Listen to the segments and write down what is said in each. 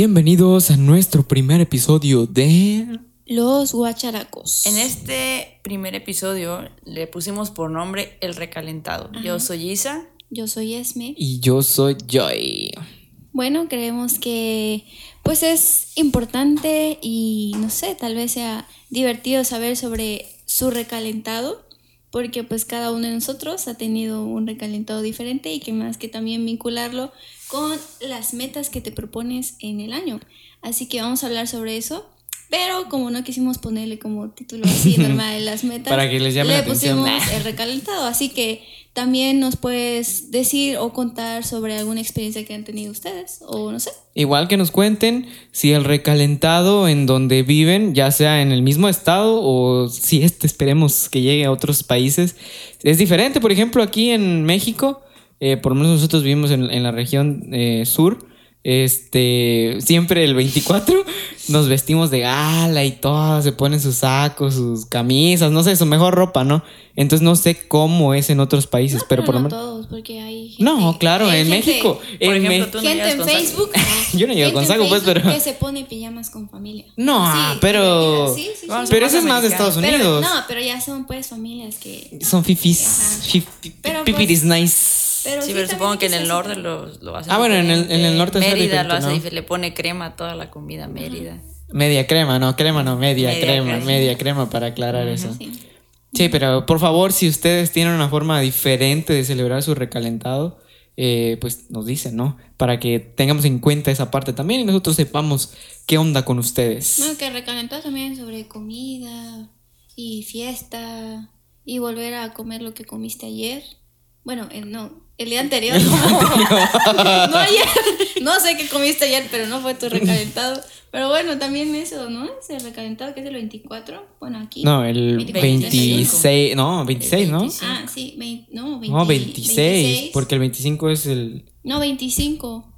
Bienvenidos a nuestro primer episodio de... Los guacharacos. En este primer episodio le pusimos por nombre El Recalentado. Yo soy Isa. Yo soy Esme. Y yo soy Joy. Bueno, creemos que pues es importante y no sé, tal vez sea divertido saber sobre su recalentado, porque pues cada uno de nosotros ha tenido un recalentado diferente y que más que también vincularlo con las metas que te propones en el año. Así que vamos a hablar sobre eso. Pero como no quisimos ponerle como título así normal las metas, Para que les llame le la atención. pusimos el recalentado. Así que también nos puedes decir o contar sobre alguna experiencia que han tenido ustedes, o no sé. Igual que nos cuenten si el recalentado en donde viven, ya sea en el mismo estado o si este esperemos que llegue a otros países, es diferente. Por ejemplo, aquí en México, eh, por lo menos nosotros vivimos en, la región eh, sur, este, siempre el 24 nos vestimos de gala y todo, se ponen sus sacos, sus camisas, no sé, su mejor ropa, ¿no? Entonces no sé cómo es en otros países, pero, por lo no menos... todos, porque hay gente- No, claro, hay en gente- México. Por en ejemplo, Me- tú no Gente en. Facebook. Yo no llego con saco, pues, pero- Que se pone pijamas con familia. No, Sí, pero- Sí, sí, sí. Vamos, Pero eso es más de. Estados Pero- Unidos. no, pero ya son pues familias que. Son fifis. Pero, Pipiris pues, nice. Pero Sí, sí, pero supongo que en el así. norte lo, lo hace Ah, bueno, en el- en el norte es Mérida lo hace ¿no? diferente, le pone crema a toda la comida, Mérida. Media crema, no, crema no, media, Media crema, crema. media crema para aclarar eso. Sí. Sí, pero por favor, si ustedes tienen una forma diferente de celebrar su recalentado, eh, pues nos dicen, ¿no? Para que tengamos en cuenta esa parte también y nosotros sepamos qué onda con ustedes. No, que recalentado también sobre comida y fiesta y volver a comer lo que comiste ayer. Bueno, eh, no, el día anterior. no ayer. No sé qué comiste ayer, pero no fue tu recalentado. Pero bueno, también eso, ¿no? Ese recalentado que es el 24. Bueno, aquí. No, el 24, 26, no, 26, ¿no? 25. Ah, sí, vein- no, 20, No, 26, porque el 25 es el... No, 25.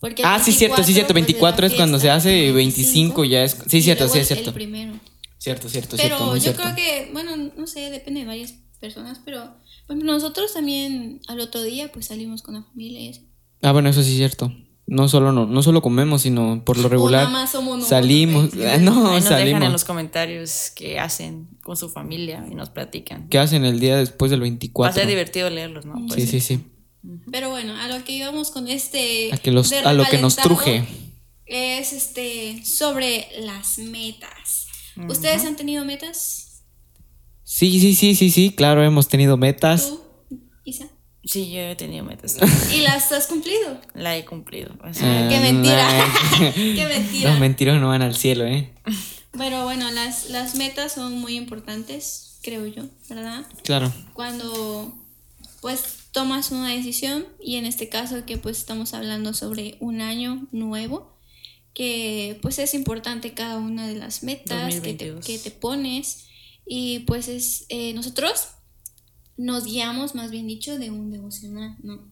Porque el Ah, sí, cierto, sí, 24, cierto, pues, 24 la es cuando se hace, el 25 ya es... Sí, cierto, sí, es el- cierto. El primero. Cierto, cierto, Pero cierto, yo cierto. creo que, bueno, no sé, depende de varias personas, pero por ejemplo, nosotros también al otro día pues salimos con la familia y eso. Ah, bueno, eso sí es cierto. No solo, no, no solo comemos, sino por lo regular nada más somos nosotros, salimos. ¿eh? Ah, No, Ahí nos dejan en salimos. los comentarios qué hacen con su familia y nos platican. ¿Qué hacen el día después del Va a 24? ser divertido leerlos, ¿no? Pues Sí, sí, sí. Pero bueno, a lo que íbamos con este... A, que los, de a lo que nos truje. Es este, sobre las metas. ¿Ustedes han tenido metas? Sí, sí, sí, sí, sí, claro, hemos tenido metas. ¿Tú, Isa? Sí, yo he tenido metas. ¿Y las has cumplido? La he cumplido. o Ah, Qué mentira. Qué mentira. Los mentiros no van al cielo, ¿eh? Pero bueno, las, las metas son muy importantes, creo yo, ¿verdad? Claro. Cuando pues tomas una decisión y en este caso que pues estamos hablando sobre un año nuevo, que pues es importante cada una de las metas que te, 2022. que te pones y pues es, eh, nosotros nos guiamos, más bien dicho, de un devocional, ¿no?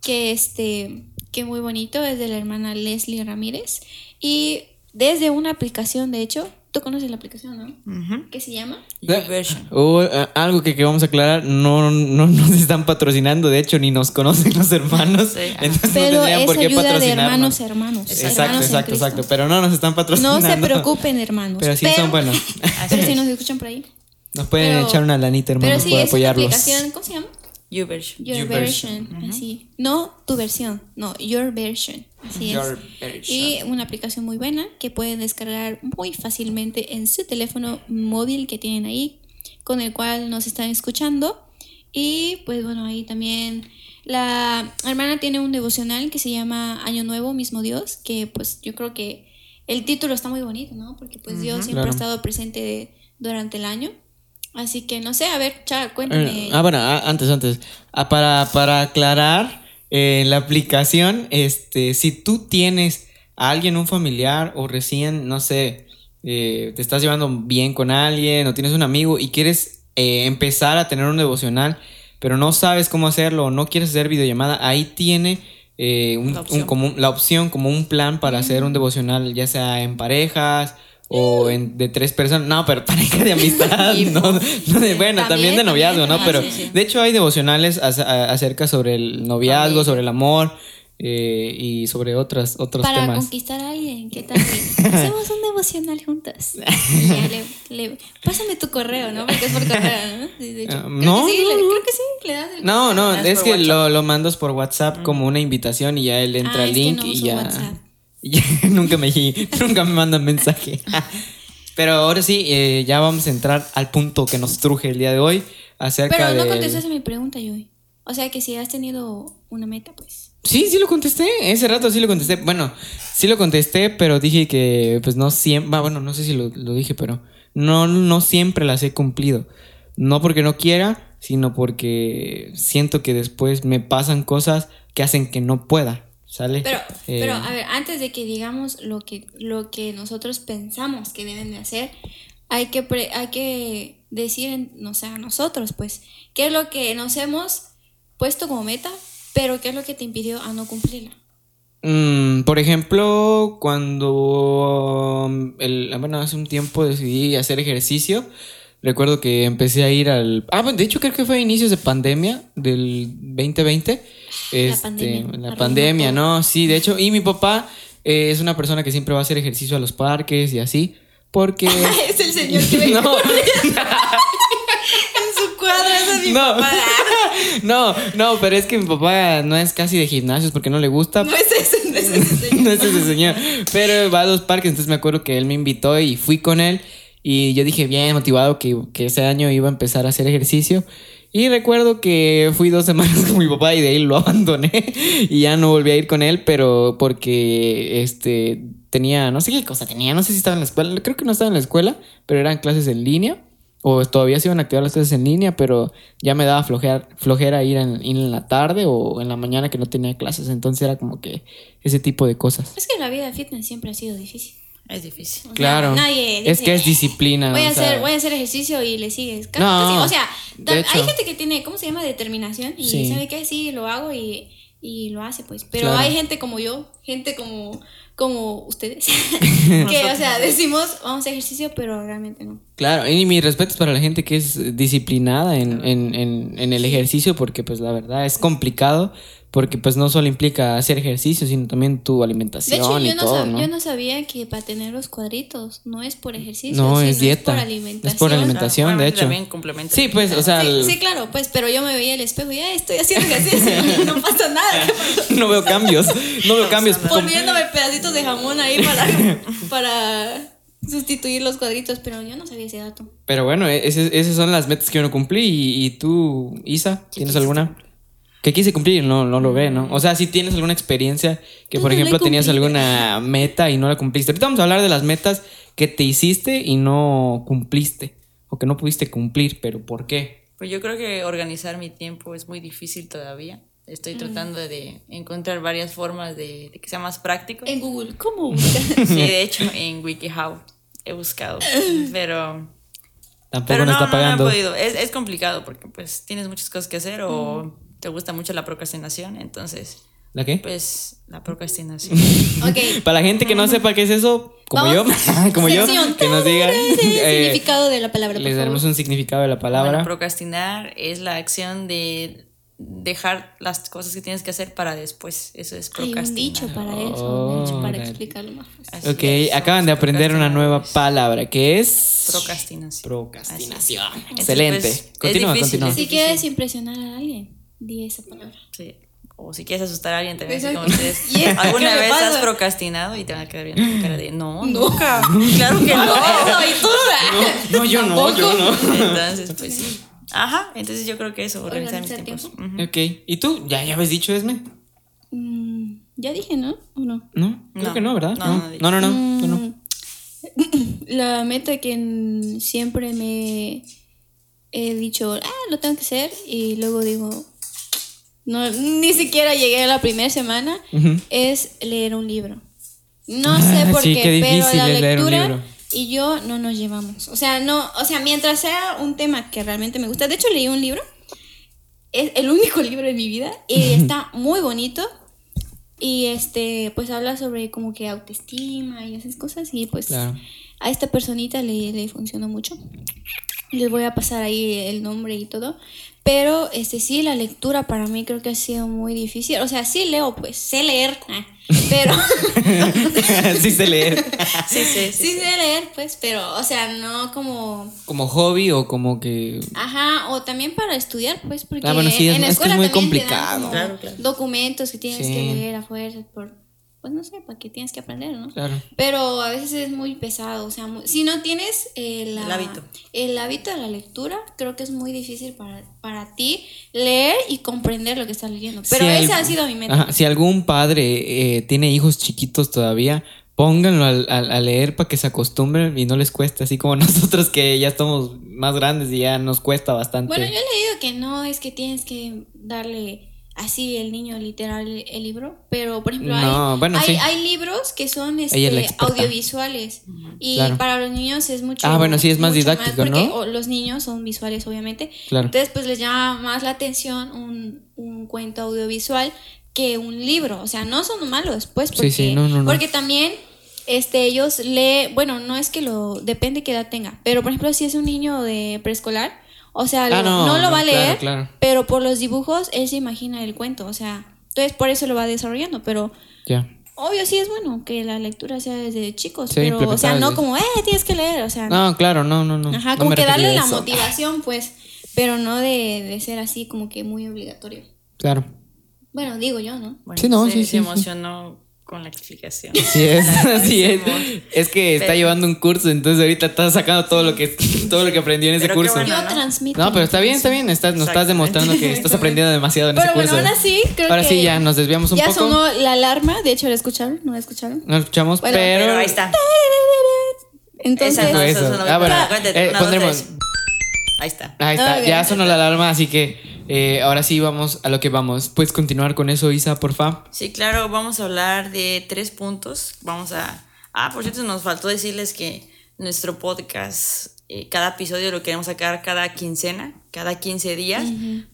Que este, que muy bonito, es de la hermana Leslie Ramírez y desde una aplicación, de hecho, tú conoces la aplicación, ¿no? ujú. ¿Qué se llama? YouVersion. Uh, algo que, que vamos a aclarar, no, no nos están patrocinando, de hecho, ni nos conocen los hermanos. Sí. Entonces no Pero tendrían es por qué ayuda de patrocinarnos. hermanos a hermanos. Exacto, hermanos exacto, exacto. Pero no nos están No patrocinando. se preocupen, hermanos. Pero sí son buenos. Pero si nos escuchan por ahí. Nos pueden Pero- echar una lanita, hermanos, sí, por es una apoyarlos. aplicación, ¿cómo se llama? YouVersion. Your YouVersion. version, así. No tu versión, no, your version. Así Your es. version. Y una aplicación muy buena que pueden descargar muy fácilmente en su teléfono móvil que tienen ahí, con el cual nos están escuchando. Y pues bueno, ahí también la hermana tiene un devocional que se llama Año Nuevo, Mismo Dios, que pues yo creo que el título está muy bonito, ¿no? Porque pues Dios siempre Claro. ha estado presente durante el año. Así que no sé, a ver, Char, Eh, cuéntame. Ah, bueno, ah, antes, antes. Ah, para, para aclarar, eh, la aplicación, este, si tú tienes a alguien, un familiar, o recién, no sé, eh, te estás llevando bien con alguien, o tienes un amigo y quieres eh, empezar a tener un devocional, pero no sabes cómo hacerlo, o no quieres hacer videollamada, ahí tiene eh, un- La un- opción. como un- la opción, como un plan para hacer un devocional, ya sea en parejas o en, de tres personas. No, pero pareja de amistad. Y- no, no de, bueno, también, También, de noviazgo, ¿no? Pero Ah, sí, sí. de hecho hay devocionales a- acerca sobre el noviazgo, sobre el amor. eh, y sobre otras, otros Para temas. conquistar a alguien, ¿qué tal? Hacemos un devocional juntas. Y ya le, le- pásame tu correo, ¿no? Porque es por correo, ¿no? Sí, de hecho. Ah, Creo no, que sí, no, le- creo que sí, le das el No, no, es que lo, lo mandas por WhatsApp como una invitación y ya él entra Ah, al es que link no y uso ya. WhatsApp. nunca me nunca me mandan mensaje. Pero ahora sí, eh, ya vamos a entrar al punto que nos truje el día de hoy acerca Pero no del- contestaste mi pregunta, Joey. O sea que si has tenido una meta, pues. Sí, sí lo contesté. Ese rato sí lo contesté. Bueno, sí lo contesté, pero dije que pues no siempre. Bueno, no sé si lo, lo dije, pero no, no siempre las he cumplido. No porque no quiera, sino porque siento que después me pasan cosas que hacen que no pueda. ¿Sale? Pero, Eh, pero a ver, antes de que digamos lo que, lo que nosotros pensamos que deben de hacer, hay que, pre- hay que decir, no sé, a nosotros, pues, qué es lo que nos hemos puesto como meta, pero qué es lo que te impidió a no cumplirla. Mm, por ejemplo, cuando um, el, bueno, hace un tiempo decidí hacer ejercicio, recuerdo que empecé a ir al... Ah, bueno, de hecho creo que fue a inicios de pandemia del 2020. Este, pandemia, La pandemia. ¿no? Sí, de hecho, y mi papá eh, es una persona que siempre va a hacer ejercicio a los parques y así, porque... es el señor que no, en su cuadra, ese es mi no, papá. no, no, pero es que mi papá no es casi de gimnasios porque no le gusta, No es ese, no es ese señor. no es ese señor. Pero va a los parques, entonces me acuerdo que él me invitó y fui con él. Y yo dije bien motivado que, que ese año iba a empezar a hacer ejercicio. Y recuerdo que fui dos semanas con mi papá y de ahí lo abandoné. Y ya no volví a ir con él, pero porque este tenía, no sé qué cosa tenía, no sé si estaba en la escuela, creo que no estaba en la escuela, pero eran clases en línea. O todavía se iban a activar las clases en línea, pero ya me daba flojear, flojera ir en, ir en la tarde o en la mañana que no tenía clases. Entonces era como que ese tipo de cosas. Es que la vida fitness siempre ha sido difícil. Es difícil. O sea, Claro. nadie es dice, que es disciplina. Voy a, sea, hacer, voy a hacer ejercicio y le sigues. Casi- No, casi, o sea, hay gente que tiene, ¿cómo se llama? Determinación y Sí. sabe que sí, lo hago y, y lo hace, pues. Pero Claro. hay gente como yo, gente como, como ustedes, que, o sea, decimos, vamos a ejercicio, pero realmente no. Claro, y mis respetos para la gente que es disciplinada en, en, en, en el ejercicio, porque pues la verdad es complicado, porque pues no solo implica hacer ejercicio, sino también tu De alimentación hecho, y yo no, todo, sab- ¿no? yo no sabía que para tener los cuadritos no es por ejercicio, No, sino es dieta. por Es alimentación. por alimentación, de Claramente hecho. También complementa. Sí, pues, o sea, Sí, el- sí, claro, pues, pero yo me veía al espejo y ya estoy haciendo ejercicio y no pasa nada. no veo cambios, no veo cambios. poniéndome pedacitos de jamón ahí para, para sustituir los cuadritos, pero yo no sabía ese dato. Pero bueno, e-, esas son las metas que yo no cumplí. ¿Y, y tú, Isa, tienes alguna? Que quise cumplir y no, no lo ve, ¿no? O sea, si tienes alguna experiencia que, por No ejemplo, tenías alguna meta y no la cumpliste. Ahorita vamos a hablar de las metas que te hiciste y no cumpliste. O que no pudiste cumplir, pero ¿por qué? Pues yo creo que organizar mi tiempo es muy difícil todavía. Estoy tratando de encontrar varias formas de, de que sea más práctico. En Google, ¿cómo? Sí, de hecho, en WikiHow he buscado. Pero, Tampoco pero no, está no, no he pagando. podido. Es, es complicado porque pues tienes muchas cosas que hacer o te gusta mucho la procrastinación. Entonces, ¿La qué? pues la procrastinación. ok. Para la gente que no sepa qué es eso, como Vamos. yo, como yo, que nos diga. El eh, significado de la palabra, les daremos favor. un significado de la palabra. Bueno, procrastinar es la acción de dejar las cosas que tienes que hacer para después. Eso es Hay procrastinar. un dicho para eso, para explicarlo más fácil. Así Ok, es, acaban de aprender una nueva palabra que es Procrastinación. procrastinación. Así es. Excelente. Entonces, pues, es continúa, difícil, continúa. es Si quieres impresionar a alguien, di esa palabra. Sí. O si quieres asustar a alguien, también así como ustedes. ¿Y esto ¿Alguna vez pasa? has procrastinado y te van a quedar viendo con cara de no, nunca? Claro que no. ¡Soy duda! No, yo no, yo no. Entonces, pues sí. Ajá, entonces yo creo que eso, organizar mis tiempos. tiempo. Ujú. Ok, ¿y tú? ¿Ya, ya habías dicho, Esme? Mm, ya dije, ¿no? ¿O no? No, creo No. que no, ¿verdad? No, No, no no, no, no, tú no. Mm, La meta que mm, siempre me he dicho, ah, lo tengo que hacer, y luego digo, no, ni siquiera llegué a la primera semana, es leer un libro. No Ah, sé por sí, qué, pero la lectura y yo no nos llevamos. O sea, no, o sea, mientras sea un tema que realmente me gusta, de hecho leí un libro, es el único libro de mi vida y está muy bonito. Y este, pues habla sobre como que autoestima y esas cosas. Y pues Claro. a esta personita le, le funcionó mucho. Les voy a pasar ahí el nombre y todo. Pero este sí, la lectura para mí creo que ha sido muy difícil. O sea, sí leo, pues sé leer, ah, pero sí sé leer. Sí, sí, sí. sí sé leer, pues, pero, o sea, no como Como hobby o como que... Ajá, o también para estudiar, pues, porque Ah, bueno, sí, es- en la es que es escuela muy también te dan complicado. como Claro, claro. documentos que tienes Sí. que leer a fuerza por, pues no sé, para que tienes que aprender, ¿no? Claro. Pero a veces es muy pesado, o sea, muy- si no tienes eh, El hábito. el hábito de la lectura, creo que es muy difícil para, para ti leer y comprender lo que estás leyendo. Pero Si esa al- ha sido mi meta. Ajá, si algún padre eh, tiene hijos chiquitos todavía, pónganlo al- al- a, leer para que se acostumbren y no les cueste, así como nosotros que ya estamos más grandes y ya nos cuesta bastante. Bueno, yo he leído que no es que tienes que darle así el niño literal el, libro, pero por ejemplo No, hay, bueno, hay, sí. hay libros que son este, audiovisuales y Claro. para los niños es mucho Ah, bueno, sí, es más didáctico, porque, ¿no? los niños son visuales obviamente, Claro. entonces pues les llama más la atención un, un cuento audiovisual que un libro, o sea, no son malos, pues Sí, porque, sí, no, no, no. porque también este, ellos leen, bueno, no es que lo, depende qué edad tenga, pero por ejemplo, si es un niño de preescolar, o sea, Ah, lo- no, no, lo no, va a leer, claro. pero por los dibujos él se imagina el cuento, o sea, entonces por eso lo va desarrollando, pero Ya. obvio sí es bueno que la lectura sea desde chicos, Sí, pero o sea, no desde- como, eh, tienes que leer, o sea, No, claro, no, no, no. ajá, No como que darle la motivación, pues, pero no de, de ser así como que muy obligatorio. Claro. Bueno, digo yo, ¿no? Bueno, Sí, no, se, sí, se sí, sí. emocionó con la explicación. Sí es, así es. Es que está Pero- llevando un curso, entonces ahorita está sacando todo lo que todo lo que aprendió en ese curso. bueno, Yo ¿no? transmito. No, pero está bien, está bien. Estás, nos estás demostrando que estás aprendiendo demasiado en Pero ese bueno, curso. aún así, creo Ahora que sí, ya nos desviamos un ya poco. sonó la alarma, de hecho la escucharon, ¿no la escucharon? No escuchamos, Bueno, pero. Pero ahí está. Entonces, Esa no, eso, eso. Ah, bueno, eh, pondremos-. Ahí está. Ahí está, ya sonó la alarma, así que eh, ahora sí vamos a lo que vamos. ¿Puedes continuar con eso, Isa, porfa? Sí, claro, vamos a hablar de tres puntos. Vamos a... Ah, por cierto, nos faltó decirles que nuestro podcast, eh, cada episodio lo queremos sacar cada quincena, cada 15 días,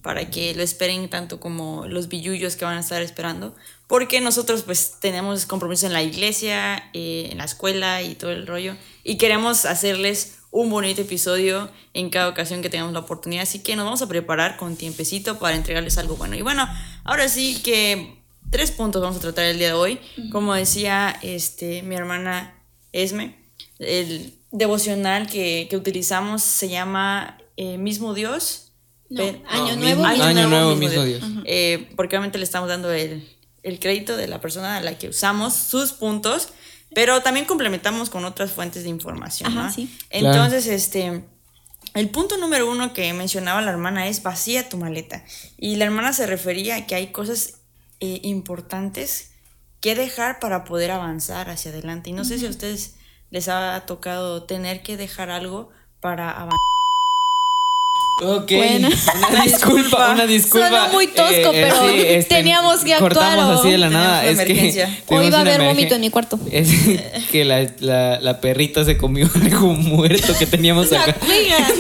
para que lo esperen tanto como los billullos que van a estar esperando. Porque nosotros pues tenemos compromiso en la iglesia, eh, en la escuela y todo el rollo. Y queremos hacerles un bonito episodio en cada ocasión que tengamos la oportunidad. Así que nos vamos a preparar con tiempecito para entregarles algo bueno. Y bueno, ahora sí que tres puntos vamos a tratar el día de hoy. Como decía este, mi hermana Esme, el devocional que, que utilizamos se llama eh, Mismo Dios. No, Año No, Nuevo, Mismo Año Nuevo, Mismo Mismo Dios. Dios. Eh, porque obviamente le estamos dando el, el crédito de la persona a la que usamos sus puntos, pero también complementamos con otras fuentes de información. Ajá, ¿no? sí. Entonces, este, el punto número uno que mencionaba la hermana es vacía tu maleta. Y la hermana se refería a que hay cosas eh, importantes que dejar para poder avanzar hacia adelante. Y no sé si a ustedes les ha tocado tener que dejar algo para avanzar. Ok. Buena. Una disculpa, una disculpa. Eh, Sonó muy tosco, pero teníamos que actuar Cortamos o- así de la nada. Es que emergencia. tuvimos Hoy va a haber vómito en mi cuarto. Es que la, la, la perrita se comió algo muerto que teníamos acá.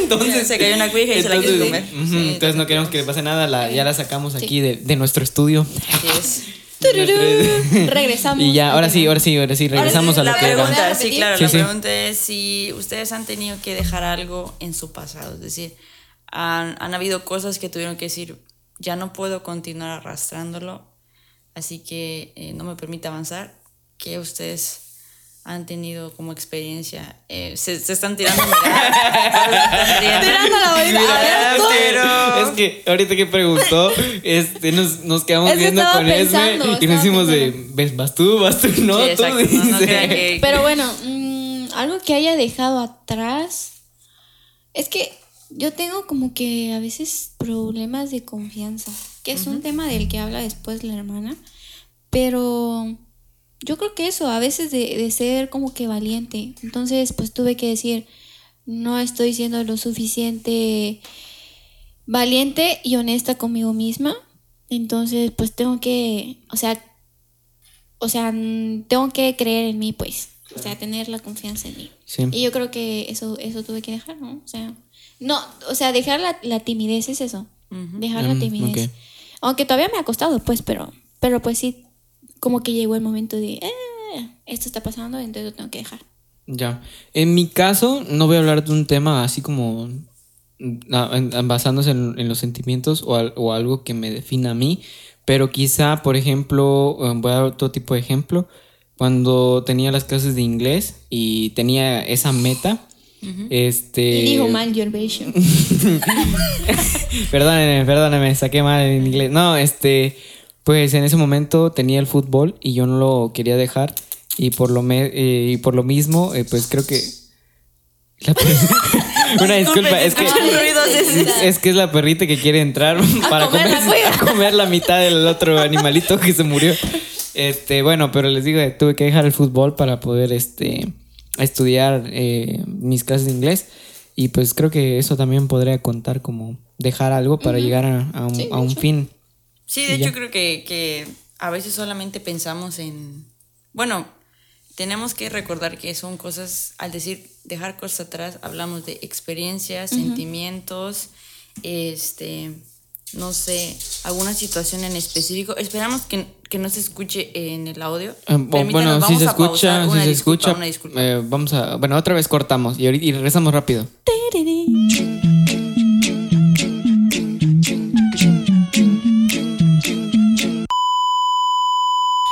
Entonces Se cayó una cuija y se la quiso comer. ujú, Sí, entonces no queremos que le pase nada. La, ya la sacamos aquí de, de nuestro estudio. Así es. Regresamos. Y ya, ahora sí, ahora sí, ahora sí, regresamos a lo la que era. pregunta, ¿Voy a sí, claro, Sí, la sí. pregunta es si ustedes han tenido que dejar algo en su pasado, es decir, han, han habido cosas que tuvieron que decir, ya no puedo continuar arrastrándolo, así que eh, no me permite avanzar, que ustedes han tenido como experiencia, Eh, se, se están tirando miradas. Tirando la oída. Es que ahorita que preguntó, este, nos, nos quedamos Es viendo con Esme y nos hicimos de. ¿ves? ¿Vas tú? ¿Vas tú? No, Sí, tú no, no que- Pero bueno, mm, algo que haya dejado atrás. Es que yo tengo como que a veces problemas de confianza, que es un tema del que habla después la hermana. Pero yo creo que eso, a veces de, de ser como que valiente. Entonces, pues tuve que decir, no estoy siendo lo suficiente valiente y honesta conmigo misma. Entonces, pues tengo que, o sea, o sea, tengo que creer en mí, pues. O sea, tener la confianza en mí. Sí. Y yo creo que eso, eso tuve que dejar, ¿no? O sea, no, o sea, dejar la, la timidez es eso. Dejar la Mm, timidez. ok. Aunque todavía me ha costado, pues, pero, pero pues sí, como que llegó el momento de, "Eh, esto está pasando, entonces lo tengo que dejar. Ya. En mi caso, no voy a hablar de un tema así como en- basándose en, en los sentimientos o, al- o algo que me defina a mí, pero quizá, por ejemplo, eh, voy a dar otro tipo de ejemplo, cuando tenía las clases de inglés y tenía esa meta, este... Dijo mal your version. Perdónenme, perdónenme, saqué mal en inglés. No, este, pues en ese momento tenía el fútbol y yo no lo quería dejar y por lo me- eh, y por lo mismo, eh, pues creo que la una disculpa, es que es, que es la perrita que quiere entrar para comer comer la mitad del otro animalito que se murió. Este, bueno, pero les digo, tuve que dejar el fútbol para poder este estudiar eh, mis clases de inglés y pues creo que eso también podría contar como dejar algo para llegar a, a un, Sí, de a un hecho. fin. Sí, de Y hecho ya. creo que, que a veces solamente pensamos en... Bueno, tenemos que recordar que son cosas, al decir dejar cosas atrás, hablamos de experiencias, sentimientos, este, no sé, alguna situación en específico. Esperamos que, que no se escuche en el audio. Eh, o- Permítanos, bueno, si se escucha, si se disculpa, escucha, eh, vamos a, bueno, otra vez cortamos y, y regresamos rápido.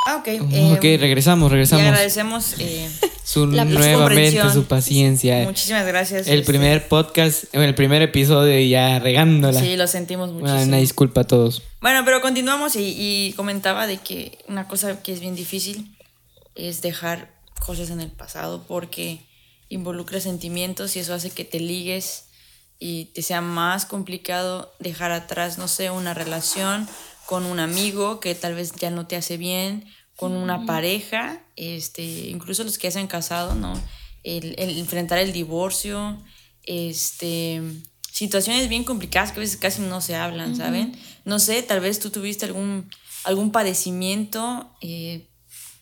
Ah, ok. ok, eh, regresamos, Y regresamos. agradecemos eh, Su La- nuevamente su paciencia. muchísimas gracias. El este, primer podcast, el primer episodio y ya regándola. Sí, lo sentimos muchísimo. una disculpa a todos. Bueno, pero continuamos y, y comentaba de que una cosa que es bien difícil es dejar cosas en el pasado porque involucra sentimientos y eso hace que te ligues y te sea más complicado dejar atrás, no sé, una relación con un amigo que tal vez ya no te hace bien, con una pareja, este, incluso los que ya se han casado, ¿no? El, el enfrentar el divorcio, este, situaciones bien complicadas que a veces casi no se hablan, ¿saben? No sé, tal vez tú tuviste algún, algún padecimiento, eh,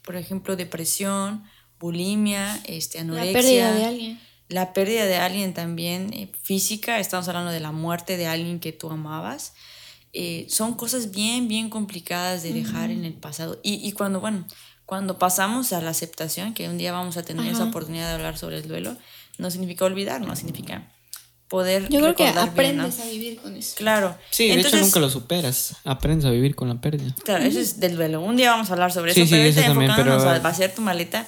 por ejemplo, depresión, bulimia, este, La anorexia. pérdida de alguien. La pérdida de alguien también eh, física, estamos hablando de la muerte de alguien que tú amabas. Eh, son cosas bien, bien complicadas de dejar en el pasado. Y, y cuando, bueno, cuando pasamos a la aceptación, que un día vamos a tener esa Ajá. oportunidad de hablar sobre el duelo, no significa olvidar, no significa poder. Yo creo que recordar bien, ¿no? aprendes a vivir con eso. Claro. Sí, de Entonces, hecho nunca lo superas. Aprendes a vivir con la pérdida. Claro, eso es del duelo. Un día vamos a hablar sobre Sí, eso, sí, pero eso también, enfocándonos pero- a vaciar tu maleta,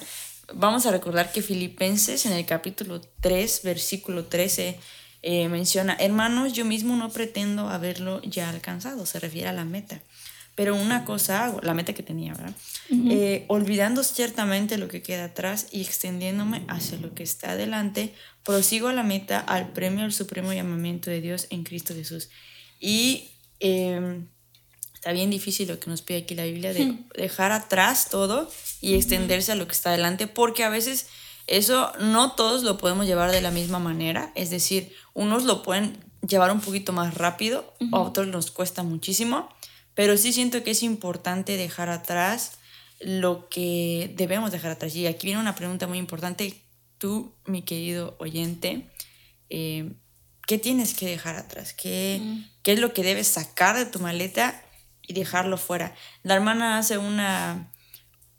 vamos a recordar que Filipenses en el capítulo 3, versículo 13, eh, menciona, hermanos, yo mismo no pretendo haberlo ya alcanzado, se refiere a la meta. Pero una cosa hago, la meta que tenía, ¿verdad? Eh, olvidando ciertamente lo que queda atrás y extendiéndome hacia lo que está adelante, prosigo a la meta, al premio al supremo llamamiento de Dios en Cristo Jesús. Y em, está bien difícil lo que nos pide aquí la Biblia de dejar atrás todo y extenderse a lo que está adelante, porque a veces eso no todos lo podemos llevar de la misma manera, es decir, unos lo pueden llevar un poquito más rápido, a otros nos cuesta muchísimo, pero sí siento que es importante dejar atrás lo que debemos dejar atrás. Y aquí viene una pregunta muy importante, tú, mi querido oyente, eh, ¿qué tienes que dejar atrás? ¿Qué, ¿Qué es lo que debes sacar de tu maleta y dejarlo fuera? La hermana hace una...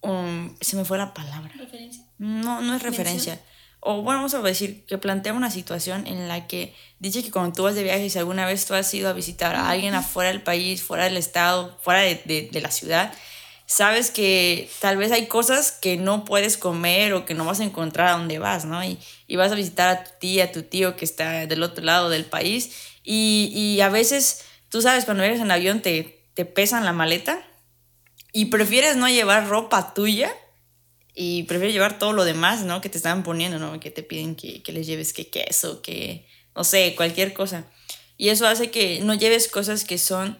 um, se me fue la palabra. Referencia. No, no es referencia. O bueno, vamos a decir que plantea una situación en la que dice que cuando tú vas de viaje, si alguna vez tú has ido a visitar a alguien afuera del país, fuera del estado, fuera de, de- de la ciudad, sabes que tal vez hay cosas que no puedes comer o que no vas a encontrar a donde vas, ¿no? Y, y vas a visitar a tu tía, a tu tío que está del otro lado del país y, y a veces, tú sabes, cuando eres en avión te, te pesan la maleta y prefieres no llevar ropa tuya y prefieres llevar todo lo demás, ¿no? Que te estaban poniendo, ¿no? Que te piden que, que les lleves que queso, que, no sé, cualquier cosa. Y eso hace que no lleves cosas que son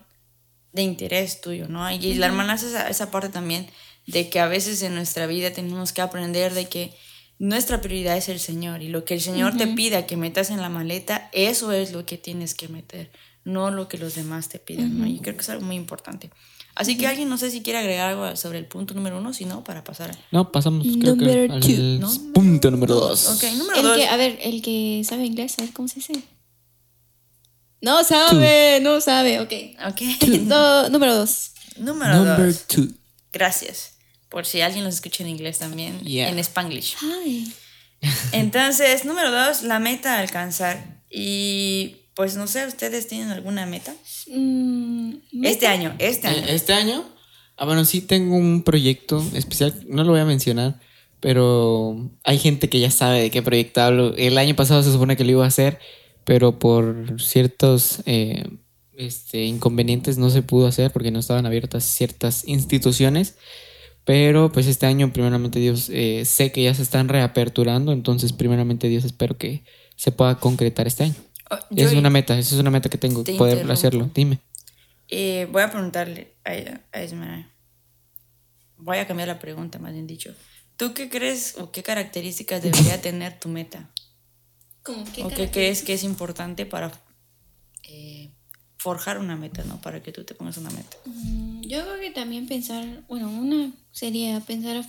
de interés tuyo, ¿no? Y la hermana hace esa, esa parte también de que a veces en nuestra vida tenemos que aprender de que nuestra prioridad es el Señor y lo que el Señor te pida que metas en la maleta, eso es lo que tienes que meter, no lo que los demás te pidan, ¿no? Y creo que es algo muy importante. Así que alguien, no sé si quiere agregar algo sobre el punto número uno, si no, para pasar. No, pasamos creo que al two. No. punto número dos. Ok, número El dos. que, a ver, el que sabe inglés, a ver cómo se dice. No sabe, no sabe, ok. Ok. Do- número dos. número Number dos. two. Gracias. Por si alguien los escucha en inglés también, Yeah. en Spanglish. Hi. Entonces, número dos, la meta a alcanzar. Y pues no sé, ¿ustedes tienen alguna meta? Mm, Este año, este año. Eh, Este año, ah, bueno, sí tengo un proyecto especial, no lo voy a mencionar, pero hay gente que ya sabe de qué proyecto hablo. El año pasado se supone que lo iba a hacer, pero por ciertos eh, este, inconvenientes no se pudo hacer porque no estaban abiertas ciertas instituciones. Pero pues este año, primeramente Dios, eh, sé que ya se están reaperturando, entonces primeramente Dios espero que se pueda concretar este año. Oh, yo- es una meta, esa es una meta que tengo, Te poder interrumpo. hacerlo. Dime. Eh, voy a preguntarle a, a Esmeralda. Voy a cambiar la pregunta, más bien dicho. ¿Tú qué crees o qué características debería tener tu meta? ¿Cómo qué ¿O qué crees que es importante para eh, forjar una meta, ¿no? Para que tú te pongas una meta. Mm, Yo creo que también pensar, bueno, una sería pensar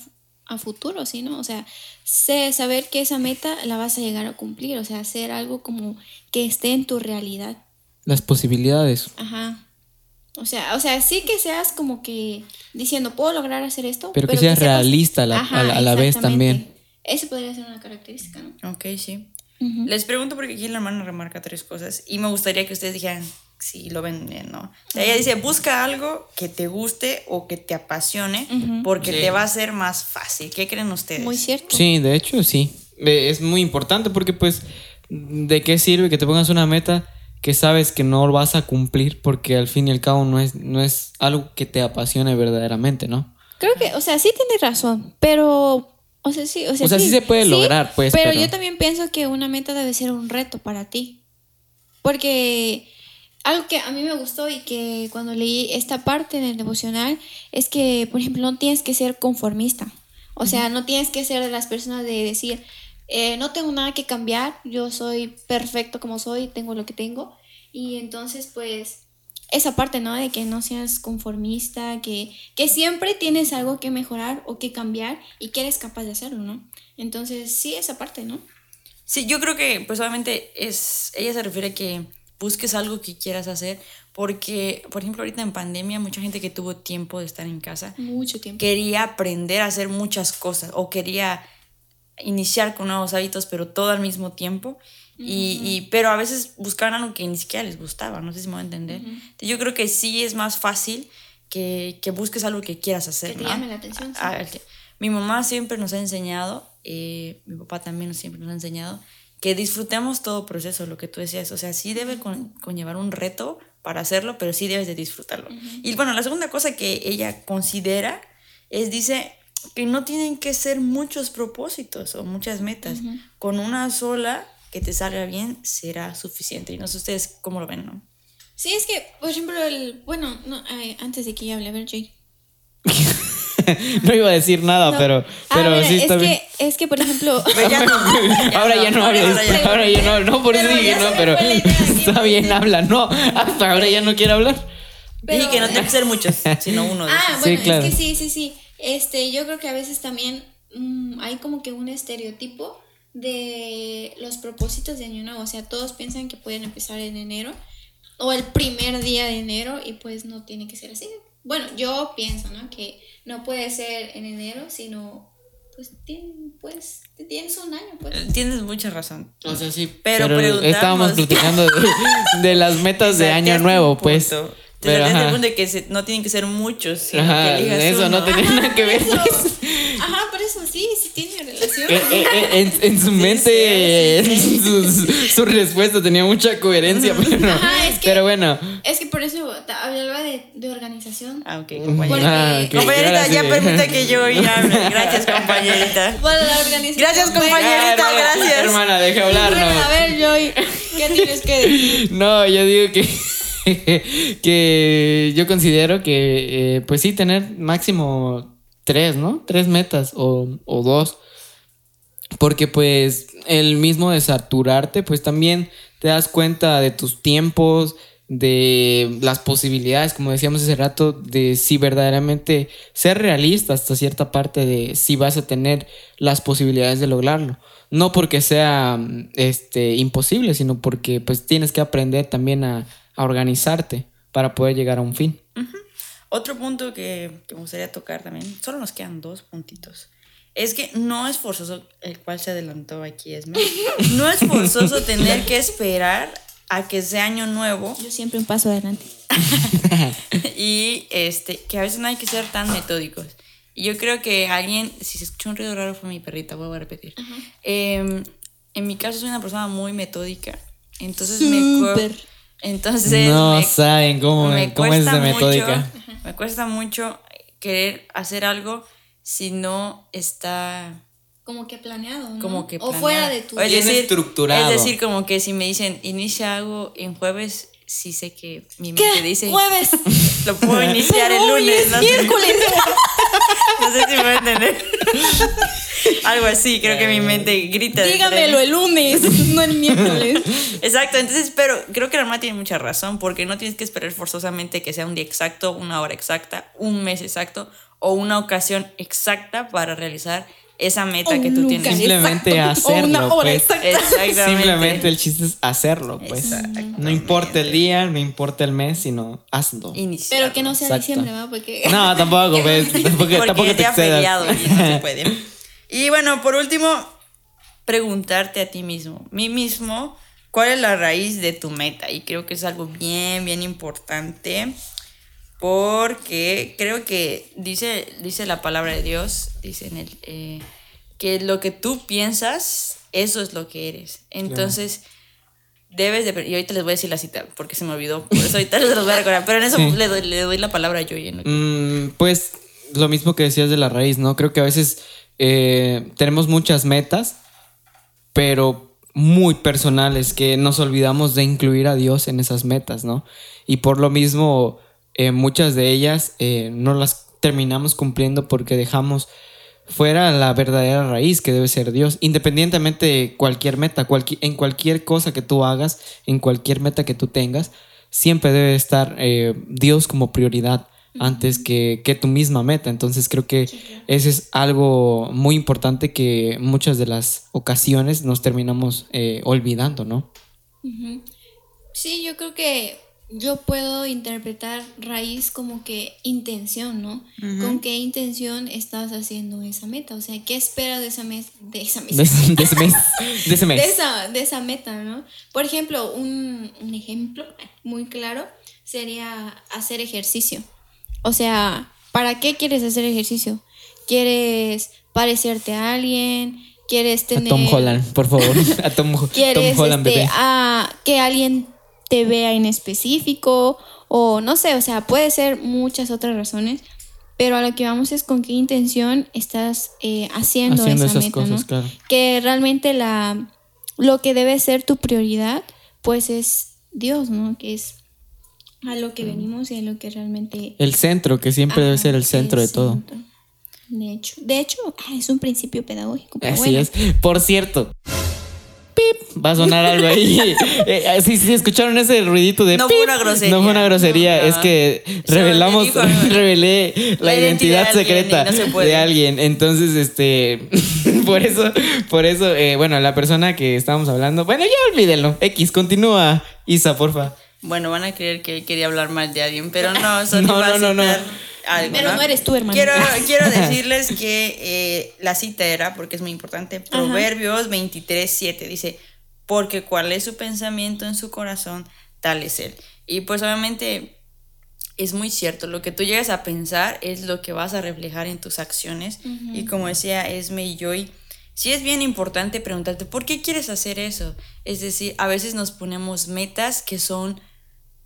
a, fu- a futuro, ¿sí, no? O sea, sé, saber que esa meta la vas a llegar a cumplir, o sea, hacer algo como que esté en tu realidad. Las posibilidades. Ajá. O sea, o sea, sí que seas como que diciendo, puedo lograr hacer esto. Pero que seas realista a la- a la- a la vez también. Eso podría ser una característica, ¿no? Ok, sí. Les pregunto porque aquí la hermana remarca tres cosas y me gustaría que ustedes dijeran si lo ven bien, ¿no? O sea, ella dice, busca algo que te guste o que te apasione porque te va a ser más fácil. ¿Qué creen ustedes? Muy cierto. Sí, de hecho, sí. Eh, Es muy importante porque, pues, ¿de qué sirve que te pongas una meta que sabes que no vas a cumplir? Porque al fin y al cabo no es, no es algo que te apasione verdaderamente, ¿no? Creo que, o sea, sí tienes razón, pero, o sea, sí, o sea, O sea, sí se puede lograr, pues, Pero, pero- yo también pienso que una meta debe ser un reto para ti. Porque algo que a mí me gustó y que cuando leí esta parte en el devocional es que, por ejemplo, no tienes que ser conformista. O sea, no tienes que ser de las personas de decir, eh, no tengo nada que cambiar, yo soy perfecto como soy, tengo lo que tengo. Y entonces, pues, esa parte, ¿no? De que no seas conformista, que, que siempre tienes algo que mejorar o que cambiar y que eres capaz de hacerlo, ¿no? Entonces, sí, esa parte, ¿no? Sí, yo creo que pues obviamente es, ella se refiere a que busques algo que quieras hacer porque, por ejemplo, ahorita en pandemia, mucha gente que tuvo tiempo de estar en casa Mucho tiempo. quería aprender a hacer muchas cosas o quería iniciar con nuevos hábitos, pero todo al mismo tiempo. y, y- pero a veces buscaban algo que ni siquiera les gustaba, no sé si me voy a entender. Yo creo que sí es más fácil que, que busques algo que quieras hacer. Que te ¿no? llame la atención, sí. Ah, ok. Mi mamá siempre nos ha enseñado, eh, mi papá también siempre nos ha enseñado, que disfrutemos todo proceso, lo que tú decías. O sea, sí debe con- conllevar un reto para hacerlo, pero sí debes de disfrutarlo. Y bueno, la segunda cosa que ella considera es, dice, que no tienen que ser muchos propósitos o muchas metas. Con una sola que te salga bien será suficiente. Y no sé ustedes cómo lo ven, ¿no? Sí, es que, por ejemplo, el. Bueno, no, ay, antes de que yo hable, a ver, Jay. no iba a decir nada, No. pero, Ah, pero mira, sí es está que, bien. Es que, por ejemplo. Pero ya no. ahora ya no hables, ahora ya no. ahora no, por eso Pero dije no, pero fue la idea, ¿qué está bien, habla, no, hasta ahora ya no quiere hablar. Dije que no tiene que ser muchos, sino uno. de Ah, bueno, Sí, claro. es que sí, sí, sí. Este, yo creo que a veces también mm, hay como que un estereotipo de los propósitos de año nuevo. O sea, todos piensan que pueden empezar en enero o el primer día de enero y pues no tiene que ser así. Bueno, yo pienso, ¿no? Que no puede ser en enero, sino pues, tien- pues tienes un año, pues. Tienes mucha razón. O sea, sí, Pero pero, preguntamos- estábamos platicando de, de las metas de año nuevo, pues. Te Pero, el ajá. de que se- no tienen que ser muchos, sino Ajá, que elijas eso no tenía nada que ver. Eso. pues. Ajá, por eso sí, sí tiene relación. Eh, eh, eh, en, en su mente, sí, Su, su respuesta tenía mucha coherencia, pero, Ajá, es que- pero bueno. Es que por eso hablaba de, de organización. Ah, ok, Porque- compañerita. Ah, Compañerita, ya sí. permite que yo ya hable. Gracias, compañerita. Bueno, la organización. Gracias, bueno, compañerita. Ah, gracias. Hermana, deja hablar, bueno, a ver, Joy, ¿qué tienes que decir? No, yo digo que, que yo considero que, eh, pues sí, tener máximo tres, ¿no? Tres metas o, o dos. Porque pues el mismo desaturarte, pues también te das cuenta de tus tiempos, de las posibilidades, como decíamos hace rato, de si verdaderamente ser realista hasta cierta parte de si vas a tener las posibilidades de lograrlo. No porque sea este, imposible, sino porque pues tienes que aprender también a, organizarte para poder llegar a un fin. Otro punto que, que me gustaría tocar también, solo nos quedan dos puntitos. Es que no es forzoso, el cual se adelantó aquí, es no es forzoso tener que esperar a que sea año nuevo Yo siempre un paso adelante. y este que a veces no hay que ser tan metódicos. Y yo creo que alguien, si se escucha un ruido raro fue mi perrita, vuelvo a repetir. Em, en mi caso soy una persona muy metódica, entonces me cu- Súper. entonces no me- saben cómo, me cómo es de cuesta metódica. mucho- me cuesta mucho querer hacer algo si no está Como que planeado, ¿no? como que O planeado. fuera de tu... O es decir, estructurado. Es decir, como que si me dicen inicia algo en jueves, sí sé que mi mente ¿Qué? dice Jueves. lo puedo iniciar el lunes. es no sé. miércoles. No sé si me voy a entender. Algo así, creo que mi mente grita. Dígamelo el lunes, no el miércoles. Exacto, entonces, pero creo que la mamá tiene mucha razón, porque no tienes que esperar forzosamente que sea un día exacto, una hora exacta, un mes exacto o una ocasión exacta para realizar esa meta O que tú tienes. Simplemente exacto, o una hacerlo, hora pues. exacta. Simplemente el chiste es hacerlo, pues. Exactamente. No importa el día, no importa el mes, sino hazlo. Iniciar. Pero que no sea Exacto. diciembre, ¿va? Porque... No, tampoco, pues. Tampoco, Porque tampoco te feriado y no se puede. Y bueno, por último, preguntarte a ti mismo, mí mismo, ¿cuál es la raíz de tu meta? Y creo que es algo bien, bien importante. Porque creo que dice, dice la palabra de Dios, dice en el, eh, que lo que tú piensas, eso es lo que eres. Entonces, debes de... Y ahorita les voy a decir la cita, porque se me olvidó. Por eso ahorita les los voy a recordar. Pero en eso Sí. le, doy, le doy la palabra a Joy. en lo que- Mm, pues lo mismo que decías de la raíz, ¿no? Creo que a veces eh, tenemos muchas metas, pero muy personales, que nos olvidamos de incluir a Dios en esas metas, ¿no? Y por lo mismo, eh, muchas de ellas eh, no las terminamos cumpliendo porque dejamos fuera la verdadera raíz que debe ser Dios, independientemente de cualquier meta, cualqui- en cualquier cosa que tú hagas, en cualquier meta que tú tengas, siempre debe estar eh, Dios como prioridad antes que, que tu misma meta. Entonces creo que ese es algo muy importante que muchas de las ocasiones nos terminamos eh, olvidando, ¿no? Sí, yo creo que yo puedo interpretar raíz como que intención, ¿no? ¿Con qué intención estás haciendo esa meta? O sea, ¿qué esperas de esa, mes de esa mesa? De, ese- de ese mes. De ese mes. de esa, de esa meta, ¿no? Por ejemplo, un, un ejemplo muy claro sería hacer ejercicio. O sea, ¿para qué quieres hacer ejercicio? ¿Quieres parecerte a alguien? ¿Quieres A tener... Tom Holland, por favor. A Tom, Tom ¿Quieres Holland, este, bebé. a que alguien te vea en específico? O no sé, o sea, puede ser muchas otras razones. Pero a lo que vamos es con qué intención estás eh, haciendo, Haciendo esa esas meta, cosas, ¿no? claro. que realmente la lo que debe ser tu prioridad pues es Dios no que es a lo que venimos y a lo que realmente El centro, que siempre debe ser el centro de todo. centro. de hecho de hecho ah, es un principio pedagógico pero Así bueno. es. Por cierto. Pip, va a sonar algo ahí. Eh, sí, sí, escucharon ese ruidito de No pip? fue una grosería. No fue una grosería, No, es que revelamos, le dijo, ¿no? revelé la, La identidad identidad, de alguien secreta no de alguien. Entonces, este, por eso, por eso, eh, bueno, la persona que estábamos hablando, bueno, ya olvídenlo. X, continúa, Isa, porfa. Bueno, van a creer que él quería hablar mal de alguien, pero no, solo No, no, no, no. Algo, Pero no eres tú, hermano. Quiero, quiero decirles que eh, la cita era, porque es muy importante, Proverbios 23, 7, dice, porque cuál es su pensamiento en su corazón, tal es él. Y pues obviamente es muy cierto, lo que tú llegas a pensar es lo que vas a reflejar en tus acciones. Y como decía Esme y Joy, sí es bien importante preguntarte, ¿por qué quieres hacer eso? Es decir, a veces nos ponemos metas que son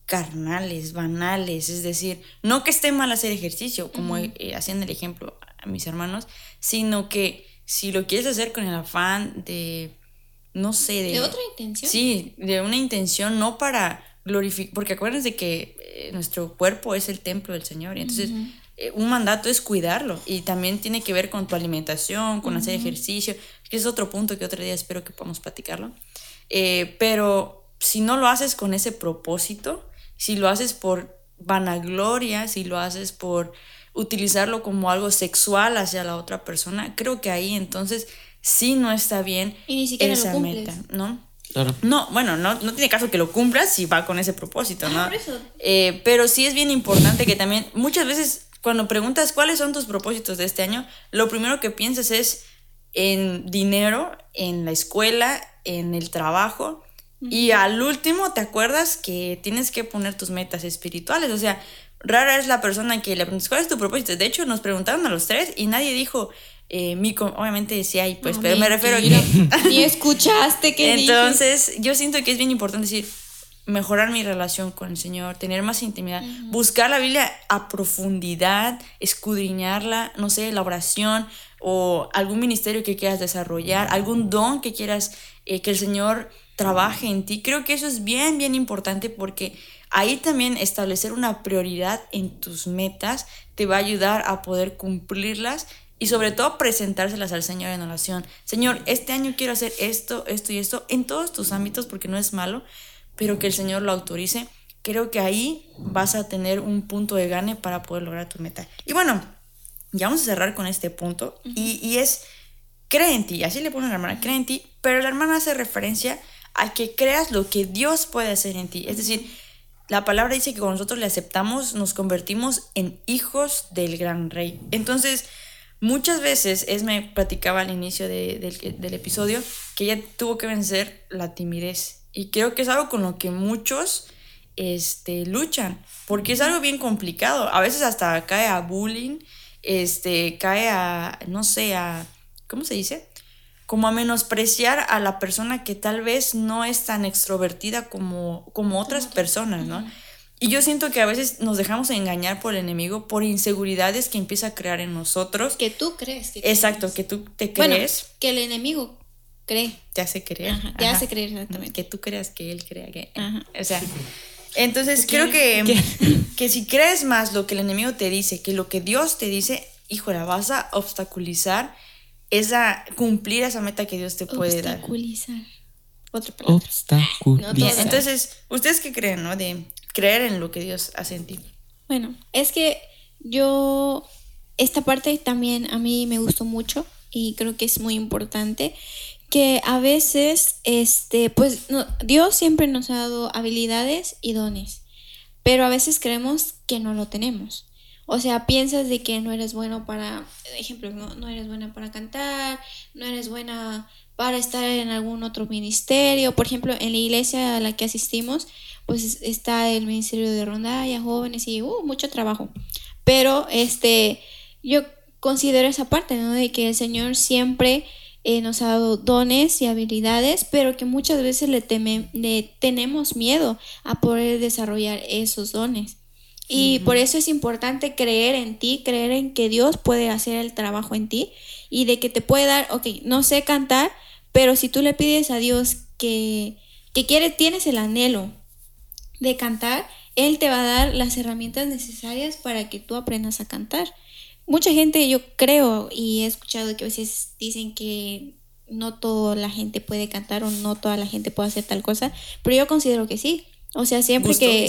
carnales, banales, es decir, no que esté mal hacer ejercicio, como eh, hacían el ejemplo a mis hermanos, sino que si lo quieres hacer con el afán de, no sé, de... de otra intención Sí, de una intención no para glorificar, porque acuérdense que eh, nuestro cuerpo es el templo del Señor, y entonces eh, un mandato es cuidarlo y también tiene que ver con tu alimentación, con hacer ejercicio, que es otro punto que otro día espero que podamos platicarlo. Pero si no lo haces con ese propósito, si lo haces por vanagloria, si lo haces por utilizarlo como algo sexual hacia la otra persona, creo que ahí entonces sí no está bien Y ni siquiera lo esa meta, ¿no? Claro. No, bueno, no, no tiene caso que lo cumplas si va con ese propósito, ¿no? Ah, por eso. Eh, pero sí es bien importante que también, muchas veces cuando preguntas cuáles son tus propósitos de este año, lo primero que piensas es en dinero, en la escuela, en el trabajo, Y al último, ¿te acuerdas que tienes que poner tus metas espirituales? O sea, rara es la persona que le preguntas, ¿cuál es tu propósito? De hecho, nos preguntaron a los tres y nadie dijo, eh, mi, obviamente decía, y pues, pero me refiero a que... Ni escuchaste que Entonces, yo siento que es bien importante decir, mejorar mi relación con el Señor, tener más intimidad, buscar la Biblia a profundidad, escudriñarla, no sé, la oración o algún ministerio que quieras desarrollar, algún don que quieras eh, que el Señor trabaje en ti. Creo que eso es bien, bien importante porque ahí también establecer una prioridad en tus metas te va a ayudar a poder cumplirlas y sobre todo presentárselas al Señor en oración. Señor, este año quiero hacer esto, esto y esto en todos tus ámbitos porque no es malo, pero que el Señor lo autorice, creo que ahí vas a tener un punto de gane para poder lograr tu meta. Y bueno, ya vamos a cerrar con este punto, y, es, cree en ti, así le pone la hermana, cree en ti, pero la hermana hace referencia a que creas lo que Dios puede hacer en ti. Es decir, la palabra dice que cuando nosotros le aceptamos, nos convertimos en hijos del gran rey. Entonces, muchas veces, es me platicaba al inicio del, del episodio, que ella tuvo que vencer la timidez y creo que es algo con lo que muchos este, luchan, porque es algo bien complicado. A veces hasta cae a bullying, este, cae a, no sé, a, ¿cómo se dice? Como a menospreciar a la persona que tal vez no es tan extrovertida como, como otras personas, ¿no? Y yo siento que a veces nos dejamos engañar por el enemigo por inseguridades que empieza a crear en nosotros. Que tú crees. Que Exacto, que tú te crees. que el enemigo cree. Te hace creer. te hace creer, exactamente. Que tú creas que él crea que. O sea. Entonces creo que, que si crees más lo que el enemigo te dice que lo que Dios te dice, híjole, vas a obstaculizar esa, cumplir esa meta que Dios te puede dar. Obstaculizar. Otra palabra. Obstaculizar. entonces, ¿ustedes qué creen, no? De creer en lo que Dios hace en ti. Bueno, es que yo, esta parte también a mí me gustó mucho y creo que es muy importante que a veces, este, pues Dios siempre nos ha dado habilidades y dones, pero a veces creemos que no lo tenemos. O sea, piensas de que no eres bueno para, ejemplo, no, no eres buena para cantar, no eres buena para estar en algún otro ministerio. Por ejemplo, en la iglesia a la que asistimos, pues está el ministerio de rondalla, jóvenes y uh, mucho trabajo. Pero este, yo considero esa parte, ¿no? De que el Señor siempre eh, nos ha dado dones y habilidades, pero que muchas veces le, le tenemos miedo a poder desarrollar esos dones. Y por eso es importante creer en ti, creer en que Dios puede hacer el trabajo en ti y de que te puede dar, ok, no sé cantar, pero si tú le pides a Dios que, que quiere, tienes el anhelo de cantar, Él te va a dar las herramientas necesarias para que tú aprendas a cantar mucha gente yo creo y he escuchado que a veces dicen que no toda la gente puede cantar o no toda la gente puede hacer tal cosa, pero yo considero que sí. O sea, siempre que,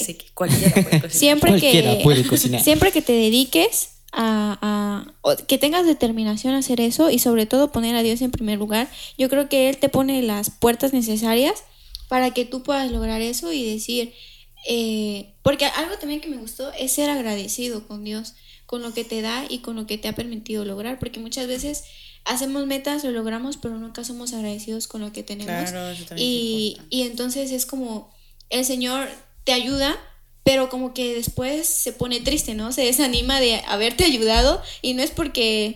siempre que siempre que te dediques a, a, que tengas determinación a hacer eso y sobre todo poner a Dios en primer lugar, yo creo que él te pone las puertas necesarias para que tú puedas lograr eso y decir, eh, porque algo también que me gustó es ser agradecido con Dios con lo que te da y con lo que te ha permitido lograr, porque muchas veces hacemos metas, lo logramos, pero nunca somos agradecidos con lo que tenemos. y, y entonces es como el Señor te ayuda, pero como que después se pone triste, ¿no? Se desanima de haberte ayudado y no es porque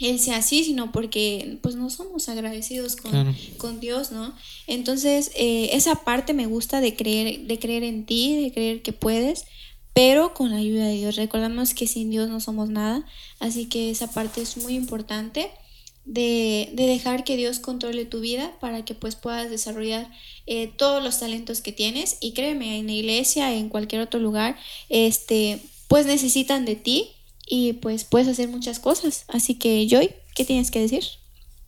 él sea así, sino porque pues no somos agradecidos con, con Dios, ¿no? Entonces, eh, esa parte me gusta de creer, de creer en ti, de creer que puedes, pero con la ayuda de Dios. Recordamos que sin Dios no somos nada, así que esa parte es muy importante de, dejar que Dios controle tu vida para que pues puedas desarrollar eh, todos los talentos que tienes y créeme, en la iglesia, en cualquier otro lugar, este, pues necesitan de ti y pues puedes hacer muchas cosas. Así que Joy, ¿qué tienes que decir?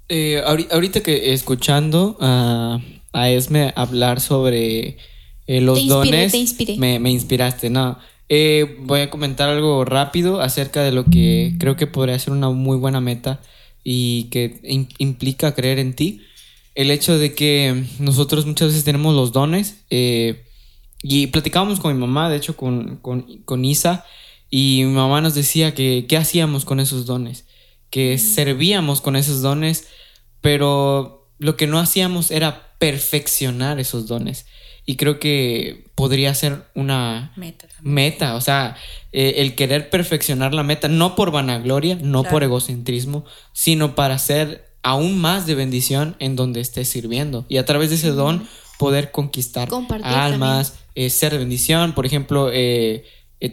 Eh, ahorita que escuchando a, a Esme hablar sobre eh, los dones, Me, me inspiraste, no. Eh, voy a comentar algo rápido acerca de lo que creo que podría ser una muy buena meta y que implica creer en ti. El hecho de que nosotros muchas veces tenemos los dones eh, y platicábamos con mi mamá, de hecho con, con, Isa, y mi mamá nos decía que qué hacíamos con esos dones, que servíamos con esos dones, pero lo que no hacíamos era perfeccionar esos dones. Y creo que podría ser una Meta también. meta, o sea, eh, el querer perfeccionar la meta, no por vanagloria, no Claro. por egocentrismo, sino para ser aún más de bendición en donde estés sirviendo. Y a través de ese don poder conquistar Compartir almas, eh, ser de bendición, por ejemplo, eh,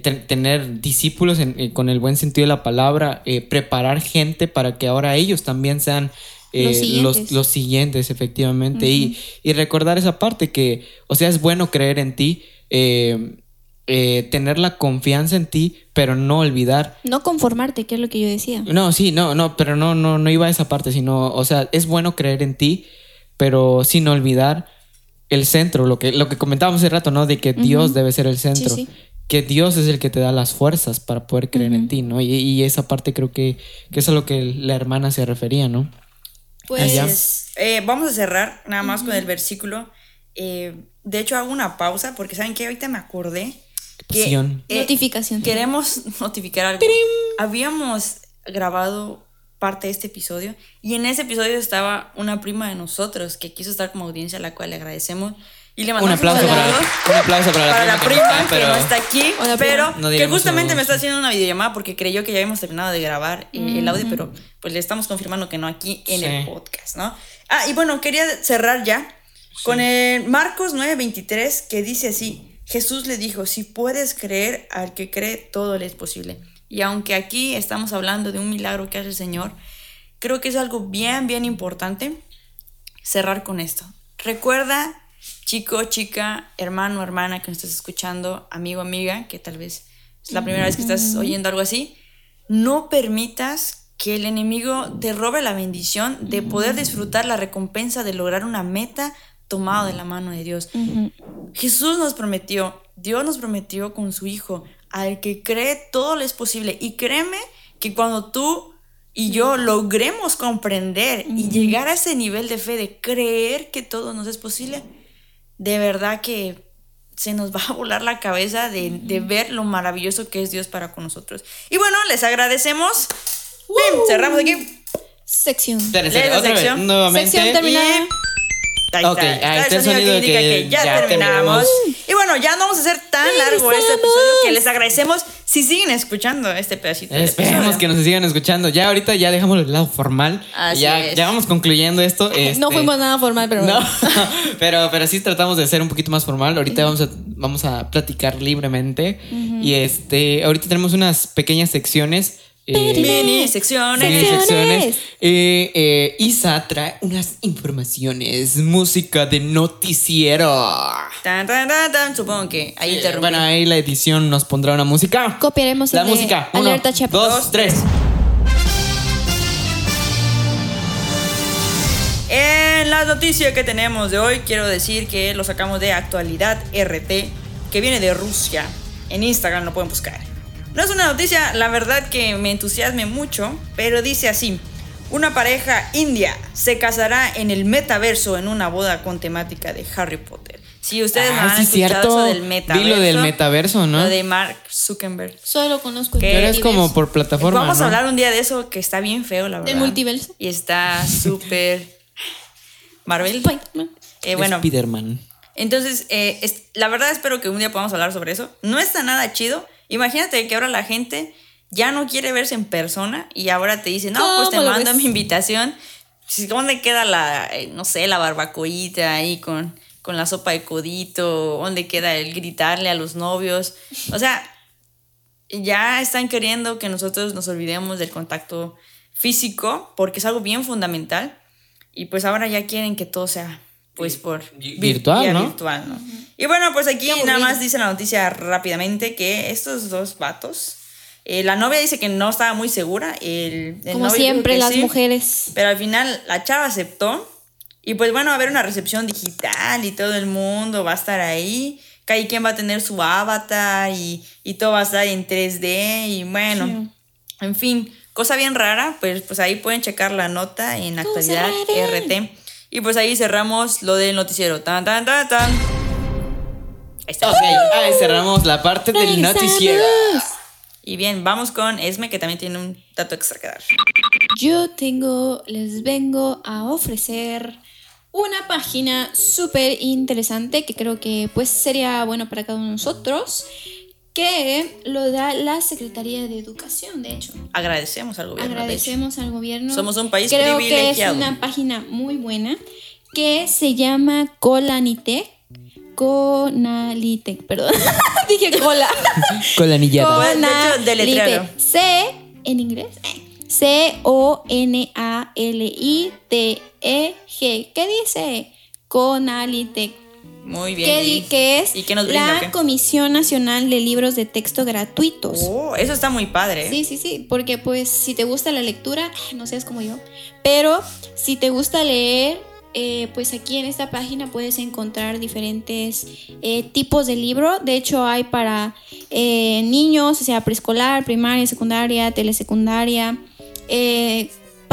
ten- tener discípulos en- con el buen sentido de la palabra, preparar gente para que ahora ellos también sean eh, Los siguientes. los siguientes, efectivamente. y, y recordar esa parte que, o sea, es bueno creer en ti, eh, eh, tener la confianza en ti, pero no olvidar. No conformarte, que es lo que yo decía. No, sí, no, no, pero no, no, no iba a esa parte, sino, o sea, es bueno creer en ti, pero sin olvidar el centro, lo que, lo que comentábamos hace rato, ¿no? De que Dios debe ser el centro. sí. Que Dios es el que te da las fuerzas para poder creer en ti, ¿no? Y, y esa parte creo que, que es a lo que la hermana se refería, ¿no? Pues. Eh, vamos a cerrar nada más con el versículo. Eh, de hecho, hago una pausa porque saben que ahorita me acordé que eh, Notificación. queremos notificar algo. Habíamos grabado parte de este episodio y en ese episodio estaba una prima de nosotros que quiso estar como audiencia a la cual le agradecemos y le Un mandamos aplauso, para, un aplauso para la para la prima, prima que que no no está, aquí, prima. pero No que justamente me está haciendo una videollamada porque creyó que ya habíamos terminado de grabar eh, el audio, pero pues le estamos confirmando que no aquí en Sí. el podcast, ¿no? Ah, y bueno, quería cerrar ya con el Marcos 9:23 que dice así, Jesús le dijo, si puedes creer, al que cree, todo le es posible. Y aunque aquí estamos hablando de un milagro que hace el Señor, creo que es algo bien, bien importante cerrar con esto. Recuerda, chico, chica, hermano, hermana que nos estás escuchando, amigo, amiga, que tal vez es la primera vez que estás oyendo algo así, no permitas que el enemigo te robe la bendición de poder disfrutar la recompensa de lograr una meta tomado de la mano de Dios. Jesús nos prometió, Dios nos prometió con su Hijo, al que cree todo le es posible. Y créeme que cuando tú y yo logremos comprender y llegar a ese nivel de fe, de creer que todo nos es posible, de verdad que se nos va a volar la cabeza de, de ver lo maravilloso que es Dios para con nosotros. Y bueno, les agradecemos. Bien, cerramos aquí. Sección. Otra vez, sección. nuevamente. Sección terminada. Ahí Ok, ahí está el sonido que ya, ya terminamos. terminamos. Y bueno, ya no vamos a hacer tan largo este episodio que les agradecemos si siguen escuchando este pedacito. Esperemos que nos sigan escuchando. Ya ahorita ya dejamos el lado formal. Así ya, es. ya vamos concluyendo esto. No este, fuimos nada formal, pero No, bueno. pero, pero sí tratamos de ser un poquito más formal. Ahorita vamos a, vamos a platicar libremente. Y este, ahorita tenemos unas pequeñas secciones. Eh, Mini secciones. mini Secciones. Eh, eh, Isa trae unas informaciones, música de noticiero. Tan, tan, tan, tan. Supongo que ahí Eh, interrumpí. bueno, ahí la edición nos pondrá una música. Copiaremos La el de música. Uno, Alerta Chap. dos, tres. En la noticia que tenemos de hoy, quiero decir que lo sacamos de Actualidad RT, que viene de Rusia. En Instagram lo pueden buscar. No es una noticia, la verdad, que me entusiasme mucho, pero dice así. Una pareja india se casará en el metaverso en una boda con temática de Harry Potter. Si ustedes no Ah, han sí, escuchado cierto. eso del Vi metaverso. lo del metaverso, ¿no? Lo de Mark Zuckerberg. Solo conozco el ¿Qué? Pero es como por plataforma. Vamos ¿no? a hablar un día de eso que está bien feo, la verdad. ¿Del multiverso? Y está súper... Marvel. Spider-Man. Eh, bueno, Spider-Man. entonces, eh, es- la verdad espero que un día podamos hablar sobre eso. No está nada chido. Imagínate que ahora la gente ya no quiere verse en persona y ahora te dice, no, pues te ¿Cómo lo mando ves? mi invitación. ¿Dónde queda la, eh, no sé, la barbacoita ahí con, con la sopa de codito? ¿Dónde queda el gritarle a los novios? O sea, ya están queriendo que nosotros nos olvidemos del contacto físico porque es algo bien fundamental y pues ahora ya quieren que todo sea pues por Vi- vir- virtual, ¿no? virtual, ¿no? Y bueno, pues aquí Qué aburrido. nada más dice la noticia rápidamente que estos dos vatos, eh, la novia dice que no estaba muy segura, el, el Como novio siempre, las sí, mujeres. pero al final la chava aceptó. Y pues bueno, va a haber una recepción digital y todo el mundo va a estar ahí. Cada quien va a tener su avatar y, y todo va a estar en 3D. Y bueno, en fin, cosa bien rara. Pues, pues ahí pueden checar la nota en actualidad. RT. Y pues ahí cerramos lo del noticiero. Tan, tan, tan, tan. Ahí está. Ok, ahí cerramos la parte del noticiero. Y bien, vamos con Esme, que también tiene un dato extra que dar. Yo tengo, les vengo a ofrecer una página súper interesante que creo que pues sería bueno para cada uno de nosotros, que lo da la Secretaría de Educación, de hecho. Agradecemos al gobierno. Agradecemos al gobierno. Somos un país Creo que es privilegiado. una página muy buena que se llama Colanitec. Conalitec, perdón. Dije cola. Con la anillada. De hecho, deletréalo. Conalitec. C en inglés. C O N A L I T E G. ¿Qué dice? Conalitec. Muy bien. ¿Qué, ¿y- di- que es ¿Y qué nos brinda? la qué? Comisión Nacional de Libros de Texto Gratuitos. Oh, eso está muy padre. ¿eh? Sí, sí, sí, porque pues si te gusta la lectura, no seas como yo, pero si te gusta leer, eh, pues aquí en esta página puedes encontrar diferentes eh, tipos de libro. De hecho, hay para eh, niños, o sea, preescolar, primaria, secundaria, telesecundaria,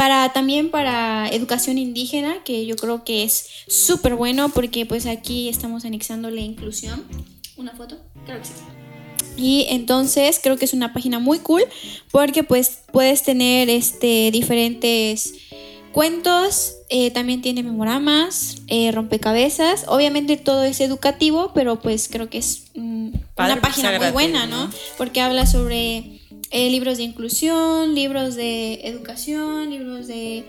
para también para educación indígena, que yo creo que es súper bueno porque pues aquí estamos anexando la inclusión. ¿Una foto? Claro que sí. Y entonces creo que es una página muy cool porque pues puedes tener este diferentes cuentos, eh, también tiene memoramas, eh, rompecabezas, obviamente todo es educativo, pero pues creo que es mm, una que página muy buena, ¿no? ¿no? Porque habla sobre eh, libros de inclusión, libros de educación, libros de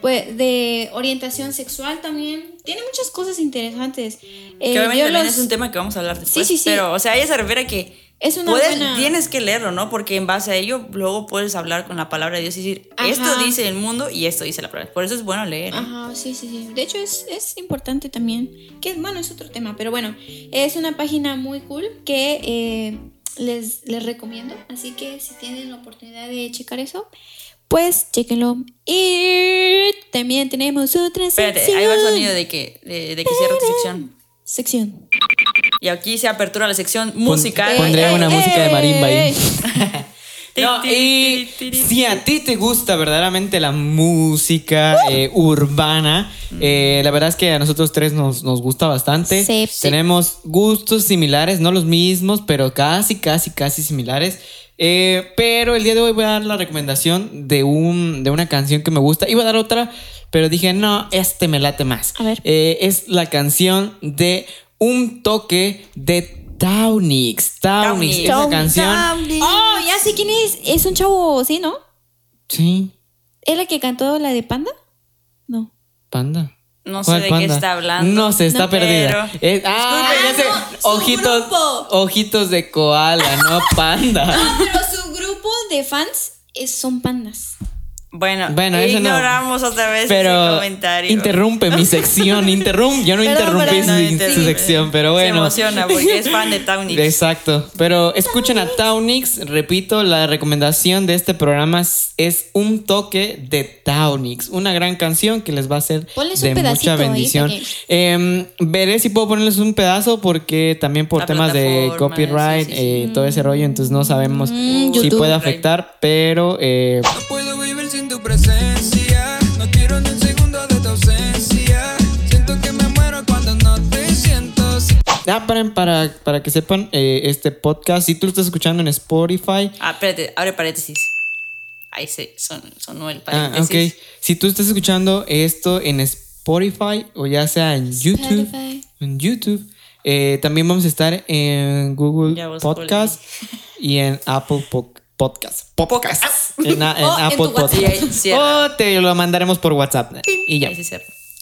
pues, de orientación sexual también. Tiene muchas cosas interesantes. Eh, que obviamente también los- es un tema que vamos a hablar después. sí, sí. Pero, o sea, ella se refiere a que Es una puedes, buena- tienes que leerlo, ¿no? Porque en base a ello luego puedes hablar con la palabra de Dios y decir, Ajá. esto dice el mundo y esto dice la palabra. Por eso es bueno leer. ¿eh? Ajá, sí, sí, sí. De hecho, es, es importante también. Que bueno, es otro tema, pero bueno, es una página muy cool que eh, les, les recomiendo. Así que si tienen la oportunidad de checar eso, pues chequenlo. Y también tenemos otra Espérate, sección. ahí va el sonido de que, de, de que cierra tu sección. Sección. Y aquí se apertura la sección musical. pondré una música de marimba ahí. No, y si a ti te gusta verdaderamente la música eh, urbana, eh, la verdad es que a nosotros tres nos, nos gusta bastante. Sí, sí. Tenemos gustos similares, no los mismos, pero casi, casi, casi similares. Eh, pero el día de hoy voy a dar la recomendación de, un, de una canción que me gusta. Iba a dar otra, pero dije, no, este me late más. A ver. Es la canción de Un toque de Taunix. Taunix, Taunix. esa canción. Oh, ya sé quién es. Es un chavo, ¿sí, no? Sí, ¿Es la que cantó la de Panda? No. panda. No sé ¿Cuál de panda? qué está hablando. No se está No, perdida. pero- Es- ah, ya sé. no, ojitos, grupo. ojitos de koala, no panda. No, pero su grupo de fans es- son pandas. Bueno, Bueno, eso no. ignoramos otra vez ese Pero comentario. interrumpe mi sección, interrumpe. Yo no Perdón, interrumpí su, No, su sección, pero Se bueno. emociona porque es fan de Taunix. Exacto. Pero escuchen a Taunix. Repito, la recomendación de este programa es- un toque de Taunix. Una gran canción que les va a hacer Ponles de un mucha bendición. Em, veré si puedo ponerles un pedazo porque también por La temas de copyright, sí, sí, sí. eh, todo ese rollo, entonces no sabemos Mm, si YouTube. puede afectar, pero... eh, vivir sin tu presencia. No quiero ni un segundo de tu ausencia. Siento que me muero cuando no te siento. ah, para, para, para que sepan, eh, este podcast, si tú lo estás escuchando en Spotify, Ah, espérate, abre paréntesis. Ahí se son, sonó el Ah, paréntesis. ok. Si tú estás escuchando esto en Spotify o ya sea en YouTube, Spotify. en YouTube, eh, también vamos a estar en Google Podcast y en Apple Po- Podcast. Podcast. En, a- en O en Apple Podcast. O te lo mandaremos por WhatsApp. Y ya. Ahí.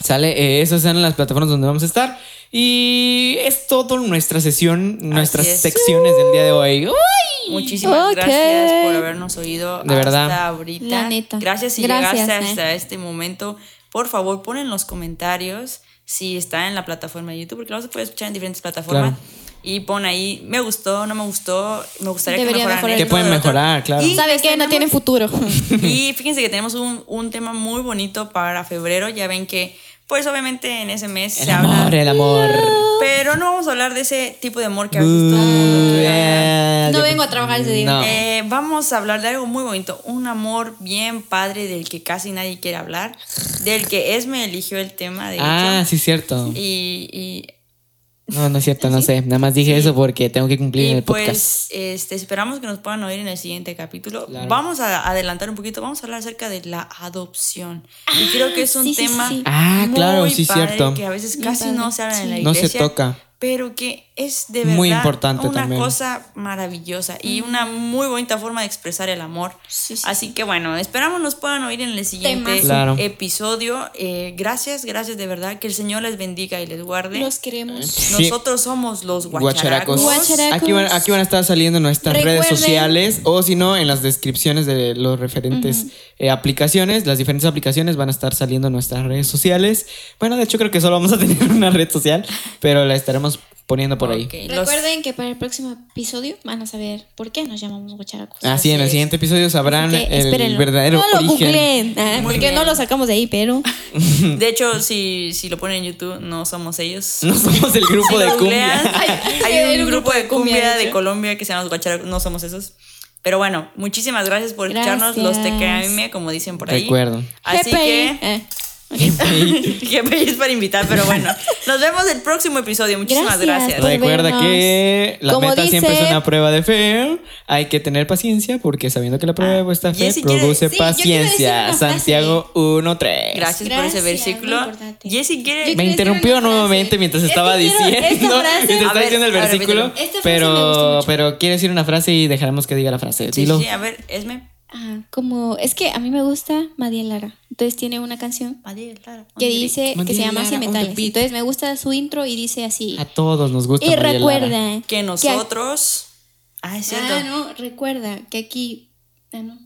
Sale, eh, esas son las plataformas donde vamos a estar. Y es todo nuestra sesión, nuestras es. secciones del día de hoy. ¡Uy! Muchísimas gracias por habernos oído De verdad. hasta ahorita. La neta. Gracias si Gracias, llegaste eh. hasta este momento. Por favor, pon en los comentarios si está en la plataforma de YouTube, porque lo se puede escuchar en diferentes plataformas. Claro. Y pon ahí, me gustó, no me gustó, me gustaría Debería que mejoraran Que pueden mejorar, claro. Y ¿Sabe les qué? No tienen futuro. Y fíjense que tenemos un, un tema muy bonito para febrero. Ya ven que, pues obviamente en ese mes El se amor, habla. el amor. Pero no vamos a hablar de ese tipo de amor que a veces todo el Uh, mundo quiere hablar. eh, No vengo a trabajar ese día. No. Eh, vamos a hablar de algo muy bonito, un amor bien padre del que casi nadie quiere hablar, del que Esme eligió el tema, de Ah, hecho. sí, cierto. Y, y No, no es cierto, no sé. Nada más dije eso porque tengo que cumplir en Y el pues podcast. este, esperamos que nos puedan oír en el siguiente capítulo. Claro. Vamos a adelantar un poquito, vamos a hablar acerca de la adopción. y creo que es un sí, sí, tema sí, sí. Ah, claro, muy sí, padre, cierto. que a veces casi no se habla en la sí. No se iglesia. toca. Pero que es de verdad Muy importante una también. cosa maravillosa y una muy bonita forma de expresar el amor. Sí, sí, Así que bueno, esperamos nos puedan oír en el siguiente. Claro. episodio. Eh, gracias, gracias de verdad. Que el Señor les bendiga y les guarde. Los queremos. Sí. Nosotros somos los Guacharacos. Aquí van, aquí van a estar saliendo nuestras redes sociales o si no, en las descripciones de los referentes eh, aplicaciones, las diferentes aplicaciones van a estar saliendo nuestras redes sociales. Bueno, de hecho creo que solo vamos a tener una red social, pero la estaremos poniendo por ahí. Ok, los- Recuerden que para el próximo episodio van a saber por qué nos llamamos guacharacos. Así, en el siguiente episodio sabrán que el verdadero no lo origen. ah, porque bien. no lo sacamos de ahí, pero De hecho, si, si lo ponen en YouTube, no somos ellos. No somos el grupo de cumbia. hay, Hay un grupo de cumbia de. Colombia que se llama Los Guacharacos. No somos esos. Pero bueno, muchísimas gracias por escucharnos los. TKM, como dicen por ahí. Recuerdo. Así GPI, que. eh, GPI es para invitar, pero bueno. Nos vemos el próximo episodio. Muchísimas Gracias. gracias. Por Recuerda vernos. que la Como meta siempre es dice- una prueba de fe. Hay que tener paciencia porque sabiendo que la prueba de vuestra fe Jessy quiere- produce Sí, paciencia. Santiago 1.3. Gracias, por ese Gracias, versículo. Jessy quiere. quiero Me interrumpió nuevamente mientras Es estaba esta diciendo. Mientras estaba ver, diciendo el ver, versículo. Esta pero, pero quiere decir una frase y dejaremos que diga la frase. Sí, Dilo. sí, a ver, Esme. Ajá, como es que a mí me gusta Madiel Lara. Entonces tiene una canción que dice que Madiel se llama the Metales. Entonces me gusta su intro y dice así. A todos nos gusta. Y Lara. recuerda Que nosotros. Ah, es cierto. Ah, no, recuerda que aquí ah, no.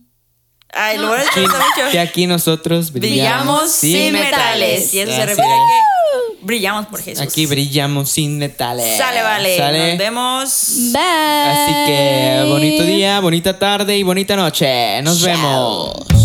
Ay, lo No. bueno es que mucho. que aquí nosotros brillamos, Brillamos sin metales. Y eso se refiere a que brillamos por Jesús. Aquí brillamos sin metales. Sale, vale. Sale. Nos vemos. Bye. Así que bonito día, bonita tarde y bonita noche. Nos vemos.